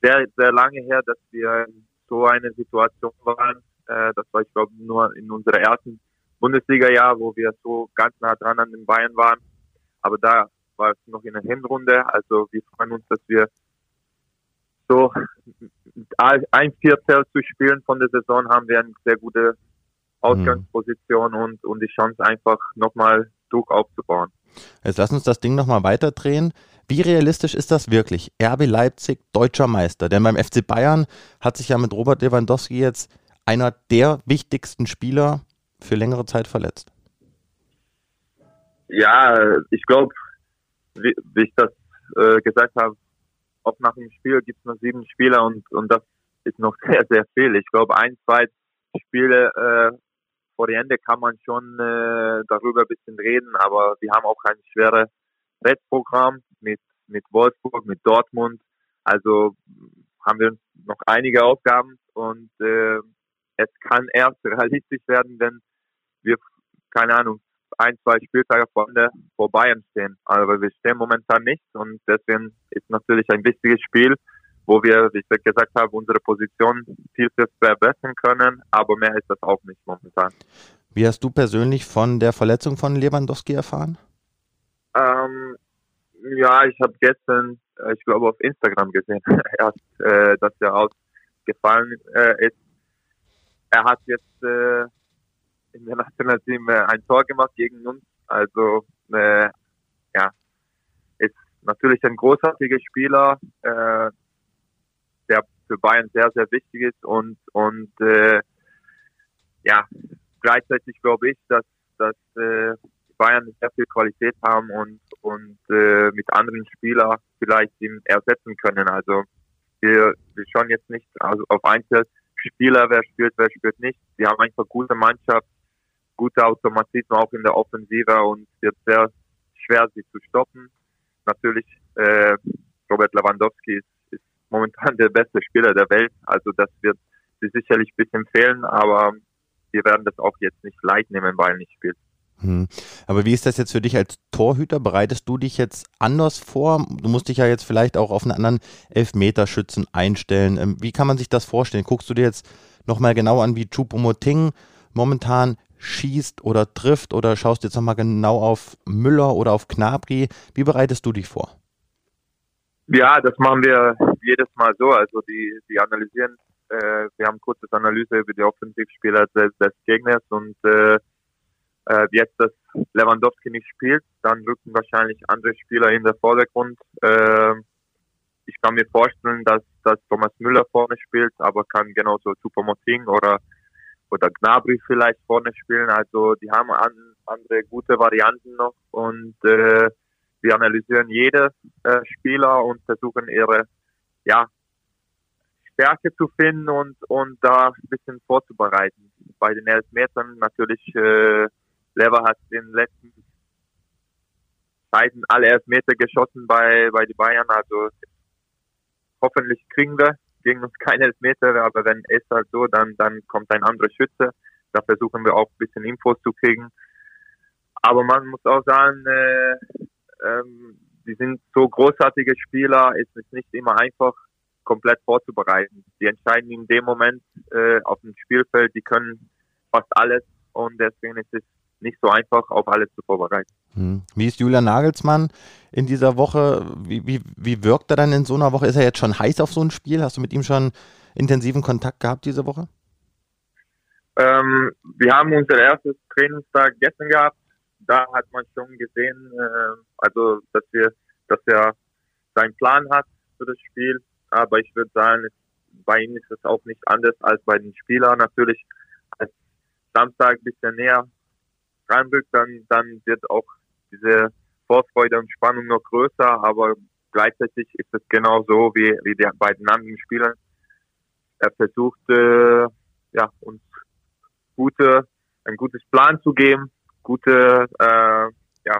sehr, sehr lange her, dass wir in so eine Situation waren. Äh, das war, ich glaube, nur in unserer ersten Bundesliga-Jahr, wo wir so ganz nah dran an den Bayern waren. Aber da war es noch in der Hinrunde. Also wir freuen uns, dass wir so ein Viertel zu spielen von der Saison haben wir eine sehr gute Ausgangsposition mhm. und, und die Chance einfach nochmal Druck aufzubauen. Jetzt lass uns das Ding nochmal weiterdrehen. Wie realistisch ist das wirklich? RB Leipzig, deutscher Meister. Denn beim FC Bayern hat sich ja mit Robert Lewandowski jetzt einer der wichtigsten Spieler für längere Zeit verletzt. Ja, ich glaube, wie, wie, ich das äh, gesagt habe, auch nach dem Spiel gibt es noch sieben Spieler und, und das ist noch sehr, sehr viel. Ich glaube, ein, zwei Spiele äh, vor die Ende kann man schon äh, darüber ein bisschen reden, aber wir haben auch ein schweres Wettprogramm mit, mit Wolfsburg, mit Dortmund. Also haben wir noch einige Aufgaben und äh, es kann erst realistisch werden, wenn wir, keine Ahnung, ein, zwei Spieltage vor, vor Bayern stehen. Aber wir stehen momentan nicht und deswegen ist natürlich ein wichtiges Spiel, wo wir, wie ich gesagt habe, unsere Position viel verbessern können, aber mehr ist das auch nicht momentan. Wie hast du persönlich von der Verletzung von Lewandowski erfahren? Ähm, ja, ich habe gestern, äh, ich glaube, auf Instagram gesehen, erst, äh, dass er ausgefallen äh, ist. Er hat jetzt äh, der Nationalteam äh, ein Tor gemacht gegen uns. Also äh, ja, ist natürlich ein großartiger Spieler, äh, der für Bayern sehr, sehr wichtig ist und und äh, ja, gleichzeitig glaube ich, dass dass äh, Bayern sehr viel Qualität haben und und äh, mit anderen Spielern vielleicht ihn ersetzen können. Also wir, wir schauen jetzt nicht also auf Einzelspieler, wer spielt, wer spielt nicht. Wir haben einfach gute Mannschaft gute Automatismen auch in der Offensive und wird sehr schwer, sie zu stoppen. Natürlich, äh, Robert Lewandowski ist, ist momentan der beste Spieler der Welt, also das wird sie sicherlich ein bisschen fehlen, aber wir werden das auch jetzt nicht leicht nehmen, weil er nicht spielt. Hm. Aber wie ist das jetzt für dich als Torhüter? Bereitest du dich jetzt anders vor? Du musst dich ja jetzt vielleicht auch auf einen anderen Elfmeterschützen einstellen. Ähm, wie kann man sich das vorstellen? Guckst du dir jetzt nochmal genau an, wie Chupomoting momentan schießt oder trifft oder schaust jetzt nochmal genau auf Müller oder auf Knabri? Wie bereitest du dich vor? Ja, das machen wir jedes Mal so. Also die, die analysieren, äh, wir haben kurzes Analyse über die Offensivspieler des, des Gegners und äh, äh, jetzt, dass Lewandowski nicht spielt, dann rücken wahrscheinlich andere Spieler in den Vordergrund. Äh, ich kann mir vorstellen, dass, dass Thomas Müller vorne spielt, aber kann genauso Supermoting oder oder Gnabry vielleicht vorne spielen. Also die haben an, andere gute Varianten noch und äh, wir analysieren jede äh, Spieler und versuchen ihre ja, Stärke zu finden und, und da ein bisschen vorzubereiten. Bei den Elfmetern natürlich, äh, Lever hat in den letzten Zeiten alle Elfmeter geschossen bei, bei den Bayern, also hoffentlich kriegen wir gegen uns keine Elfmeter, aber wenn es halt so, dann, dann kommt ein anderer Schütze. Da versuchen wir auch ein bisschen Infos zu kriegen. Aber man muss auch sagen, äh, ähm, die sind so großartige Spieler, es ist nicht immer einfach, komplett vorzubereiten. Die entscheiden in dem Moment äh, auf dem Spielfeld, die können fast alles und deswegen ist es nicht so einfach, auf alles zu vorbereiten. Hm. Wie ist Julian Nagelsmann in dieser Woche? Wie, wie, wie wirkt er dann in so einer Woche? Ist er jetzt schon heiß auf so ein Spiel? Hast du mit ihm schon intensiven Kontakt gehabt diese Woche? Ähm, wir haben unser erstes Trainingstag gestern gehabt. Da hat man schon gesehen, äh, also dass wir, dass er seinen Plan hat für das Spiel. Aber ich würde sagen, bei ihm ist es auch nicht anders als bei den Spielern. Natürlich als Samstag ein bisschen näher reinrückt, dann, dann wird auch diese Vorfreude und Spannung noch größer, aber gleichzeitig ist es genau so wie, wie die beiden anderen Spielern. Er versucht, äh, ja, uns gute, ein gutes Plan zu geben, gute, äh, ja,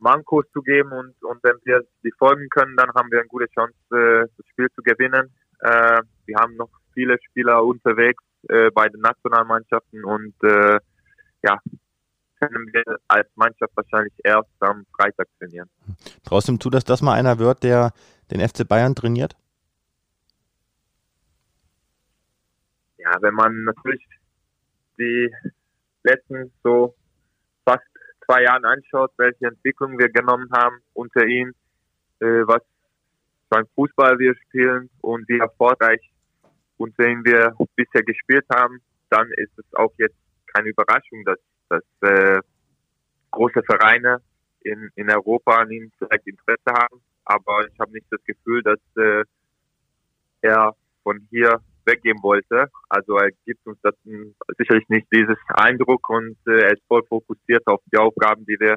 Mankos zu geben und, und wenn wir die folgen können, dann haben wir eine gute Chance, äh, das Spiel zu gewinnen. Äh, wir haben noch viele Spieler unterwegs äh, bei den Nationalmannschaften und äh, ja, können wir als Mannschaft wahrscheinlich erst am Freitag trainieren. Trotzdem tut das, dass mal einer wird, der den FC Bayern trainiert? Ja, wenn man natürlich die letzten so fast zwei Jahre anschaut, welche Entwicklung wir genommen haben unter ihm, äh, was beim Fußball wir spielen und wie erfolgreich unter ihm wir bisher gespielt haben, dann ist es auch jetzt keine Überraschung, dass, dass äh, große Vereine in, in Europa an ihm vielleicht Interesse haben. Aber ich habe nicht das Gefühl, dass äh, er von hier weggehen wollte. Also er gibt uns das sicherlich nicht dieses Eindruck und äh, er ist voll fokussiert auf die Aufgaben, die wir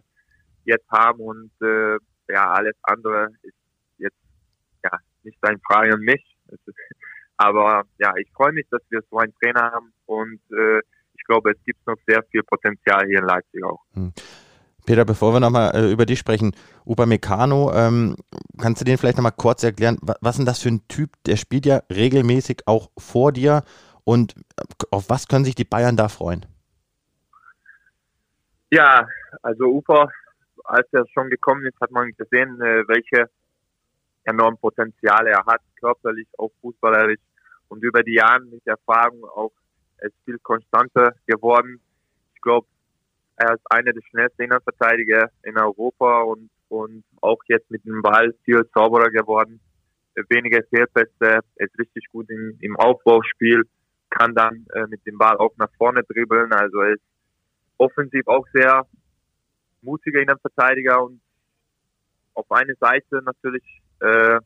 jetzt haben und äh, ja, alles andere ist jetzt ja nicht ein Frage an mich. aber ja, ich freue mich, dass wir so einen Trainer haben und äh, ich glaube, es gibt noch sehr viel Potenzial hier in Leipzig auch. Hm. Peter, bevor wir nochmal äh, über dich sprechen, Upamecano, ähm, kannst du den vielleicht nochmal kurz erklären, was, was ist denn das für ein Typ? Der spielt ja regelmäßig auch vor dir und äh, auf was können sich die Bayern da freuen? Ja, also Upa, als er schon gekommen ist, hat man gesehen, äh, welche enormen Potenziale er hat, körperlich, auch fußballerisch und über die Jahre mit Erfahrung auch ist viel konstanter geworden. Ich glaube, er ist einer der schnellsten Innenverteidiger in Europa und, und auch jetzt mit dem Ball viel sauberer geworden. Weniger Fehlpässe, ist richtig gut im, im Aufbauspiel, kann dann äh, mit dem Ball auch nach vorne dribbeln. Also er ist offensiv auch sehr mutiger Innenverteidiger und auf eine Seite natürlich äh,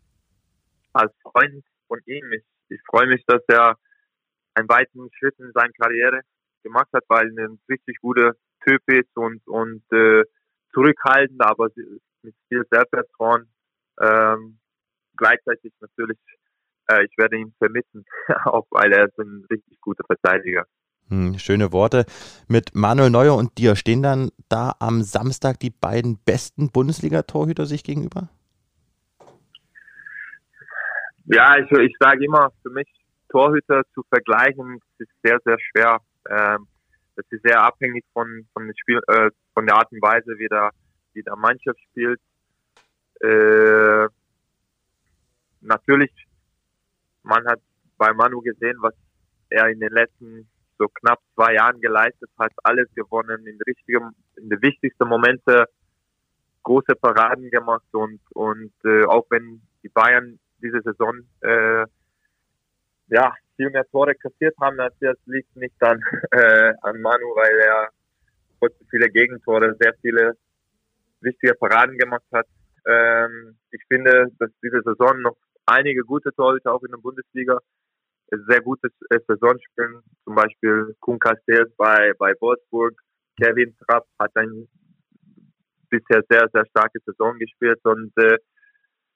als Freund von ihm. Ich, ich freue mich, dass er einen weiteren Schritt in seiner Karriere gemacht hat, weil er ein richtig guter Typ ist und, und äh, zurückhaltend, aber mit viel Selbstvertrauen. Ähm, gleichzeitig natürlich, äh, ich werde ihn vermissen, auch weil er ist ein richtig guter Verteidiger. Hm, schöne Worte. Mit Manuel Neuer und dir stehen dann da am Samstag die beiden besten Bundesliga-Torhüter sich gegenüber? Ja, ich, ich sage immer, für mich Torhüter zu vergleichen, ist sehr, sehr schwer. Ähm, das ist sehr abhängig von, von, Spiel, äh, von der Art und Weise, wie der, wie der Mannschaft spielt. Äh, natürlich, man hat bei Manu gesehen, was er in den letzten so knapp zwei Jahren geleistet hat, alles gewonnen, in, richtigen, in den wichtigsten Momente große Paraden gemacht und, und äh, auch wenn die Bayern diese Saison äh, ja, viel mehr Tore kassiert haben, das liegt nicht dann äh, an Manu, weil er trotz viele Gegentore sehr viele wichtige Paraden gemacht hat. Ähm, ich finde, dass diese Saison noch einige gute Torhüter auch in der Bundesliga sehr gutes äh, Saison spielen. Zum Beispiel Kuhn Castells bei, bei Wolfsburg. Kevin Trapp hat ein bisher sehr, sehr starke Saison gespielt und äh,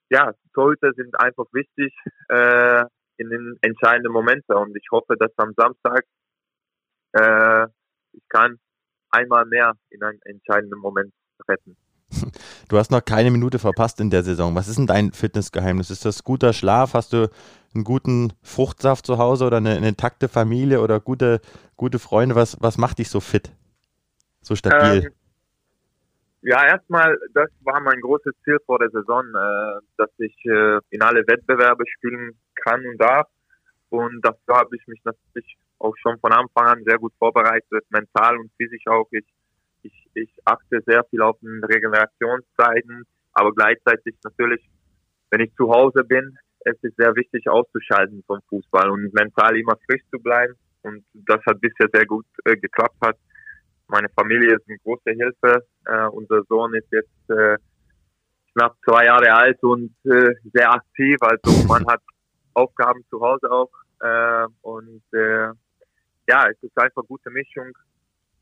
ja, Torhüter sind einfach wichtig. Äh, in den entscheidenden Momenten. Und ich hoffe, dass am Samstag äh, ich kann einmal mehr in einen entscheidenden Moment retten. Du hast noch keine Minute verpasst in der Saison. Was ist denn dein Fitnessgeheimnis? Ist das guter Schlaf? Hast du einen guten Fruchtsaft zu Hause oder eine, eine intakte Familie oder gute, gute Freunde? Was, was macht dich so fit? So stabil? Ähm, ja, erstmal, das war mein großes Ziel vor der Saison, äh, dass ich äh, in alle Wettbewerbe spielen kann und darf. Und dafür habe ich mich natürlich auch schon von Anfang an sehr gut vorbereitet, mental und physisch auch. Ich, ich, ich achte sehr viel auf den Regenerationszeiten, aber gleichzeitig natürlich, wenn ich zu Hause bin, es ist sehr wichtig auszuschalten vom Fußball und mental immer frisch zu bleiben. Und das hat bisher sehr gut äh, geklappt hat meine Familie ist eine große Hilfe. Äh, unser Sohn ist jetzt äh, knapp zwei Jahre alt und äh, sehr aktiv. Also man hat Aufgaben zu Hause auch. Äh, und äh, ja, es ist einfach eine gute Mischung.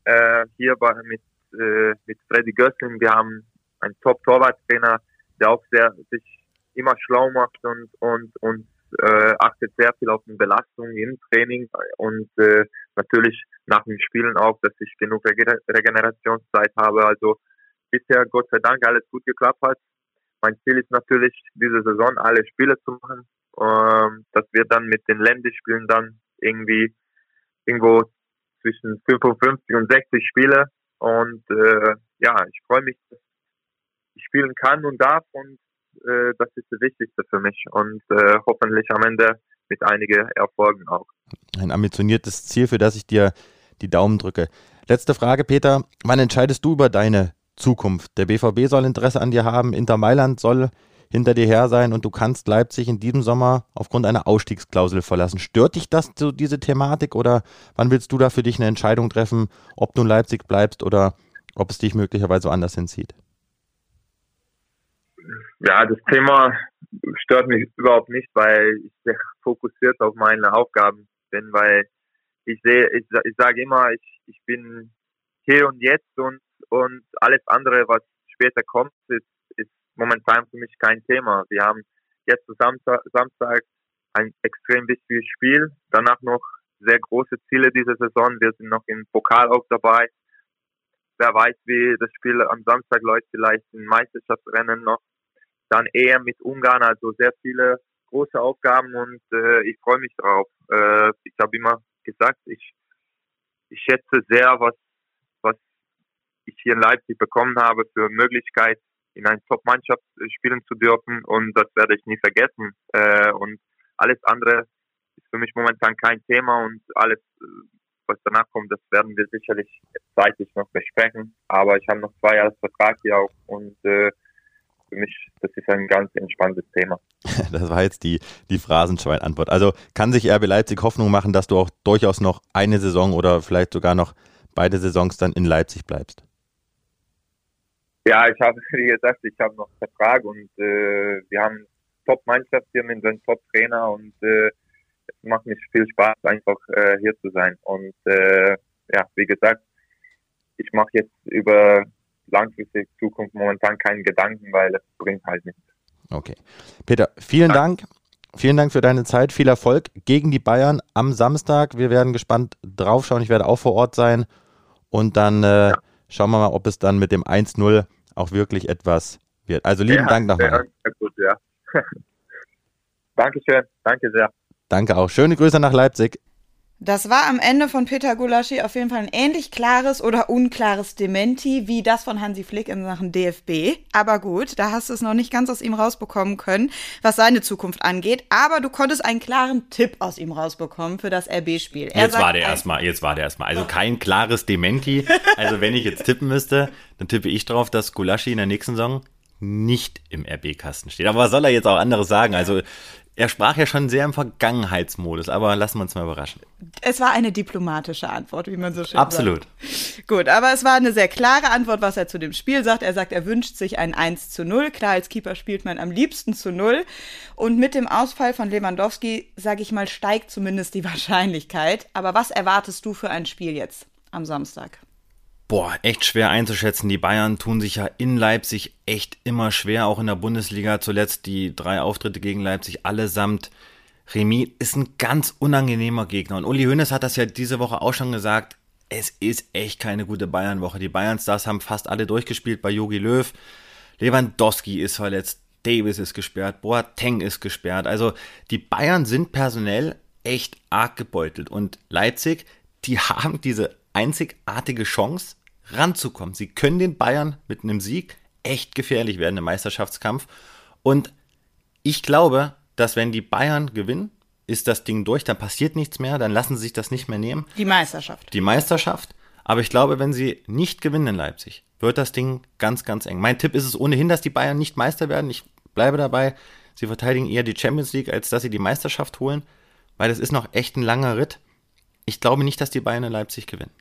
Äh, hier bei, mit, äh, mit Freddy Gösslin. Wir haben einen Top-Torwarttrainer, der auch sehr sich immer schlau macht und, und, und äh, achtet sehr viel auf die Belastung im Training und äh, natürlich nach dem Spielen auch, dass ich genug Regenerationszeit habe. Also bisher Gott sei Dank alles gut geklappt hat. Mein Ziel ist natürlich, diese Saison alle Spiele zu machen, ähm, dass wir dann mit den Länderspielen dann irgendwie irgendwo zwischen 55 und 60 Spiele und äh, ja, ich freue mich, dass ich spielen kann und darf und äh, das ist das Wichtigste für mich und äh, hoffentlich am Ende mit einigen Erfolgen auch. Ein ambitioniertes Ziel, für das ich dir die Daumen drücke. Letzte Frage, Peter. Wann entscheidest du über deine Zukunft? Der BVB soll Interesse an dir haben, Inter Mailand soll hinter dir her sein und du kannst Leipzig in diesem Sommer aufgrund einer Ausstiegsklausel verlassen. Stört dich das, so diese Thematik, oder wann willst du da für dich eine Entscheidung treffen, ob du in Leipzig bleibst oder ob es dich möglicherweise woanders hinzieht? Ja, das Thema stört mich überhaupt nicht, weil ich sehr fokussiert auf meine Aufgaben bin, weil ich sehe, ich, ich sage immer, ich, ich bin hier und jetzt und, und alles andere, was später kommt, ist, ist momentan für mich kein Thema. Wir haben jetzt Samstag, Samstag ein extrem wichtiges Spiel, danach noch sehr große Ziele diese Saison. Wir sind noch im Pokal auch dabei. Wer weiß, wie das Spiel am Samstag läuft, vielleicht ein Meisterschaftsrennen noch. Dann eher mit Ungarn, also sehr viele große Aufgaben und äh, ich freue mich drauf. Äh, ich habe immer gesagt, ich, ich schätze sehr, was, was ich hier in Leipzig bekommen habe für Möglichkeit, in einer Top-Mannschaft spielen zu dürfen und das werde ich nie vergessen. Äh, und alles andere ist für mich momentan kein Thema und alles, äh, was danach kommt, das werden wir sicherlich zeitig noch besprechen. Aber ich habe noch zwei Jahre Vertrag hier auch und äh, für mich, das ist ein ganz entspanntes Thema. Das war jetzt die, die Phrasenschwein-Antwort. Also kann sich RB Leipzig Hoffnung machen, dass du auch durchaus noch eine Saison oder vielleicht sogar noch beide Saisons dann in Leipzig bleibst? Ja, ich habe, wie gesagt, ich habe noch Vertrag und äh, wir haben Top-Mannschaft hier mit einem Top-Trainer und äh, es macht mich viel Spaß, einfach äh, hier zu sein. Und äh, ja, wie gesagt, ich mache jetzt über langfristige Zukunft momentan keinen Gedanken, weil es bringt halt nichts. Okay. Peter, vielen ja. Dank. Vielen Dank für deine Zeit. Viel Erfolg gegen die Bayern am Samstag. Wir werden gespannt draufschauen. Ich werde auch vor Ort sein. Und dann äh, ja. schauen wir mal, ob es dann mit dem 1-0 auch wirklich etwas wird. Also lieben ja, Dank nochmal. Ja. Dankeschön. Danke sehr. Danke auch. Schöne Grüße nach Leipzig. Das war am Ende von Peter Gulaschi auf jeden Fall ein ähnlich klares oder unklares Dementi wie das von Hansi Flick in Sachen DFB. Aber gut, da hast du es noch nicht ganz aus ihm rausbekommen können, was seine Zukunft angeht. Aber du konntest einen klaren Tipp aus ihm rausbekommen für das RB-Spiel. Jetzt war der erstmal, jetzt war der erstmal. Also kein klares Dementi. Also wenn ich jetzt tippen müsste, dann tippe ich drauf, dass Gulaschi in der nächsten Saison nicht im RB-Kasten steht. Aber was soll er jetzt auch anderes sagen? Also er sprach ja schon sehr im Vergangenheitsmodus, aber lassen wir uns mal überraschen. Es war eine diplomatische Antwort, wie man so schön Absolut. sagt. Absolut. Gut, aber es war eine sehr klare Antwort, was er zu dem Spiel sagt. Er sagt, er wünscht sich ein 1 zu 0. Klar, als Keeper spielt man am liebsten zu 0. Und mit dem Ausfall von Lewandowski, sage ich mal, steigt zumindest die Wahrscheinlichkeit. Aber was erwartest du für ein Spiel jetzt am Samstag? Boah, echt schwer einzuschätzen. Die Bayern tun sich ja in Leipzig echt immer schwer, auch in der Bundesliga. Zuletzt die drei Auftritte gegen Leipzig allesamt. Remy ist ein ganz unangenehmer Gegner. Und Uli Hoeneß hat das ja diese Woche auch schon gesagt. Es ist echt keine gute Bayern-Woche. Die Bayern-Stars haben fast alle durchgespielt bei Jogi Löw. Lewandowski ist verletzt. Davis ist gesperrt. Boateng ist gesperrt. Also die Bayern sind personell echt arg gebeutelt. Und Leipzig, die haben diese einzigartige Chance, ranzukommen. Sie können den Bayern mit einem Sieg echt gefährlich werden im Meisterschaftskampf. Und ich glaube, dass wenn die Bayern gewinnen, ist das Ding durch, dann passiert nichts mehr, dann lassen sie sich das nicht mehr nehmen. Die Meisterschaft. Die Meisterschaft. Aber ich glaube, wenn sie nicht gewinnen in Leipzig, wird das Ding ganz, ganz eng. Mein Tipp ist es ohnehin, dass die Bayern nicht Meister werden. Ich bleibe dabei. Sie verteidigen eher die Champions League, als dass sie die Meisterschaft holen, weil das ist noch echt ein langer Ritt. Ich glaube nicht, dass die Bayern in Leipzig gewinnen.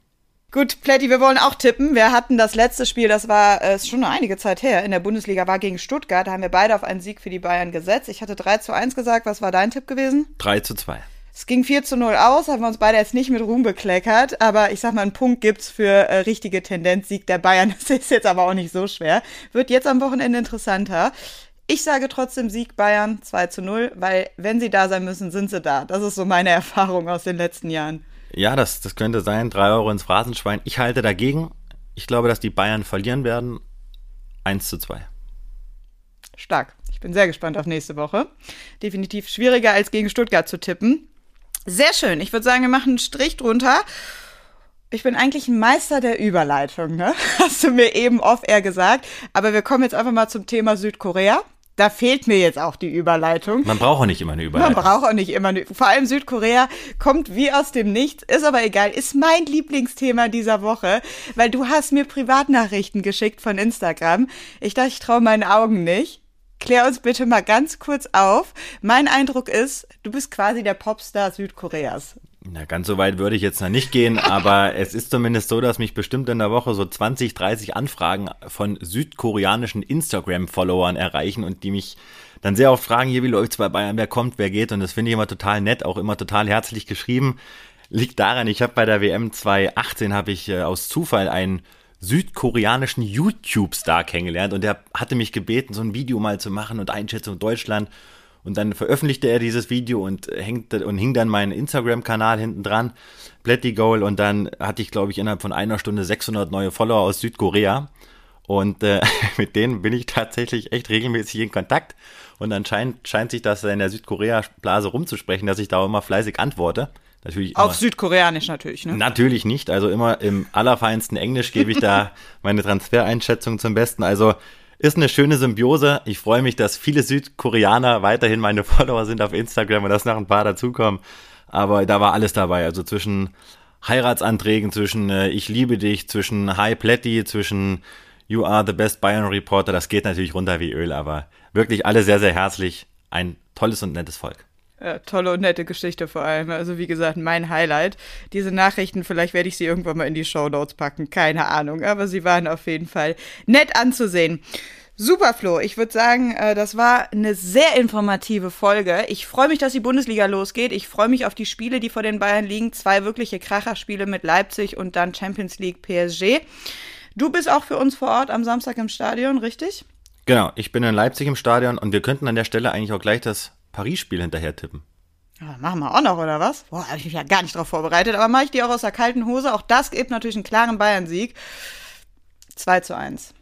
Gut, Plätti, wir wollen auch tippen. Wir hatten das letzte Spiel, das war äh, schon einige Zeit her, in der Bundesliga war gegen Stuttgart. Da haben wir beide auf einen Sieg für die Bayern gesetzt. Ich hatte 3 zu 1 gesagt. Was war dein Tipp gewesen? 3 zu 2. Es ging 4 zu 0 aus, haben wir uns beide jetzt nicht mit Ruhm bekleckert, aber ich sag mal, einen Punkt gibt's für äh, richtige Tendenz, Sieg der Bayern. Das ist jetzt aber auch nicht so schwer. Wird jetzt am Wochenende interessanter. Ich sage trotzdem Sieg Bayern 2 zu 0, weil wenn sie da sein müssen, sind sie da. Das ist so meine Erfahrung aus den letzten Jahren. Ja, das, das könnte sein. Drei Euro ins Phrasenschwein. Ich halte dagegen. Ich glaube, dass die Bayern verlieren werden. 1 zu 2. Stark. Ich bin sehr gespannt auf nächste Woche. Definitiv schwieriger als gegen Stuttgart zu tippen. Sehr schön. Ich würde sagen, wir machen einen Strich drunter. Ich bin eigentlich ein Meister der Überleitung, ne? Hast du mir eben off-air gesagt. Aber wir kommen jetzt einfach mal zum Thema Südkorea da fehlt mir jetzt auch die Überleitung. Man braucht auch nicht immer eine Überleitung. Man braucht auch nicht immer eine. Vor allem Südkorea kommt wie aus dem Nichts, ist aber egal, ist mein Lieblingsthema dieser Woche, weil du hast mir Privatnachrichten geschickt von Instagram. Ich dachte, ich traue meinen Augen nicht. Klär uns bitte mal ganz kurz auf. Mein Eindruck ist, du bist quasi der Popstar Südkoreas. Na, ganz so weit würde ich jetzt noch nicht gehen, aber es ist zumindest so, dass mich bestimmt in der Woche so 20, 30 Anfragen von südkoreanischen Instagram-Followern erreichen und die mich dann sehr oft fragen, hier, wie läuft's bei Bayern, wer kommt, wer geht und das finde ich immer total nett, auch immer total herzlich geschrieben. Liegt daran, ich habe bei der WM 2018 habe ich äh, aus Zufall einen südkoreanischen YouTube-Star kennengelernt und der hatte mich gebeten, so ein Video mal zu machen und Einschätzung Deutschland Und dann veröffentlichte er dieses Video und hängt und hing dann meinen Instagram-Kanal hinten dran, Plätti Goal. Und dann hatte ich, glaube ich, innerhalb von einer Stunde 600 neue Follower aus Südkorea. Und äh, mit denen bin ich tatsächlich echt regelmäßig in Kontakt. Und anscheinend scheint sich das in der Südkorea-Blase rumzusprechen, dass ich da immer fleißig antworte. Natürlich Auf Südkoreanisch natürlich, ne? Natürlich nicht. Also immer im allerfeinsten Englisch gebe ich da meine Transfereinschätzung zum Besten. Also ist eine schöne Symbiose. Ich freue mich, dass viele Südkoreaner weiterhin meine Follower sind auf Instagram und dass noch ein paar dazukommen. Aber da war alles dabei. Also zwischen Heiratsanträgen, zwischen äh, Ich liebe dich, zwischen Hi Plätti, zwischen You are the best Bayern Reporter. Das geht natürlich runter wie Öl, aber wirklich alle sehr, sehr herzlich. Ein tolles und nettes Volk. Ja, tolle und nette Geschichte vor allem. Also wie gesagt, mein Highlight. Diese Nachrichten, vielleicht werde ich sie irgendwann mal in die Show Notes packen, keine Ahnung. Aber sie waren auf jeden Fall nett anzusehen. Super, Flo. Ich würde sagen, äh, das war eine sehr informative Folge. Ich freue mich, dass die Bundesliga losgeht. Ich freue mich auf die Spiele, die vor den Bayern liegen. Zwei wirkliche Kracherspiele mit Leipzig und dann Champions League PSG. Du bist auch für uns vor Ort am Samstag im Stadion, richtig? Genau, ich bin in Leipzig im Stadion und wir könnten an der Stelle eigentlich auch gleich das Paris-Spiel hinterher tippen. Ja, machen wir auch noch, oder was? Boah, habe ich mich ja gar nicht drauf vorbereitet, aber mache ich die auch aus der kalten Hose. Auch das gibt natürlich einen klaren Bayern-Sieg. 2 zu 1.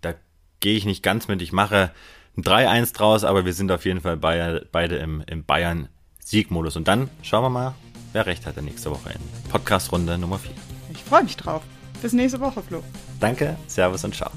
Da gehe ich nicht ganz mit. Ich mache ein 3-1 draus, aber wir sind auf jeden Fall beide, beide im, im Bayern-Siegmodus. Und dann schauen wir mal, wer recht hatte nächste Woche in Podcast-Runde Nummer 4. Ich freue mich drauf. Bis nächste Woche, Flo. Danke, Servus und ciao.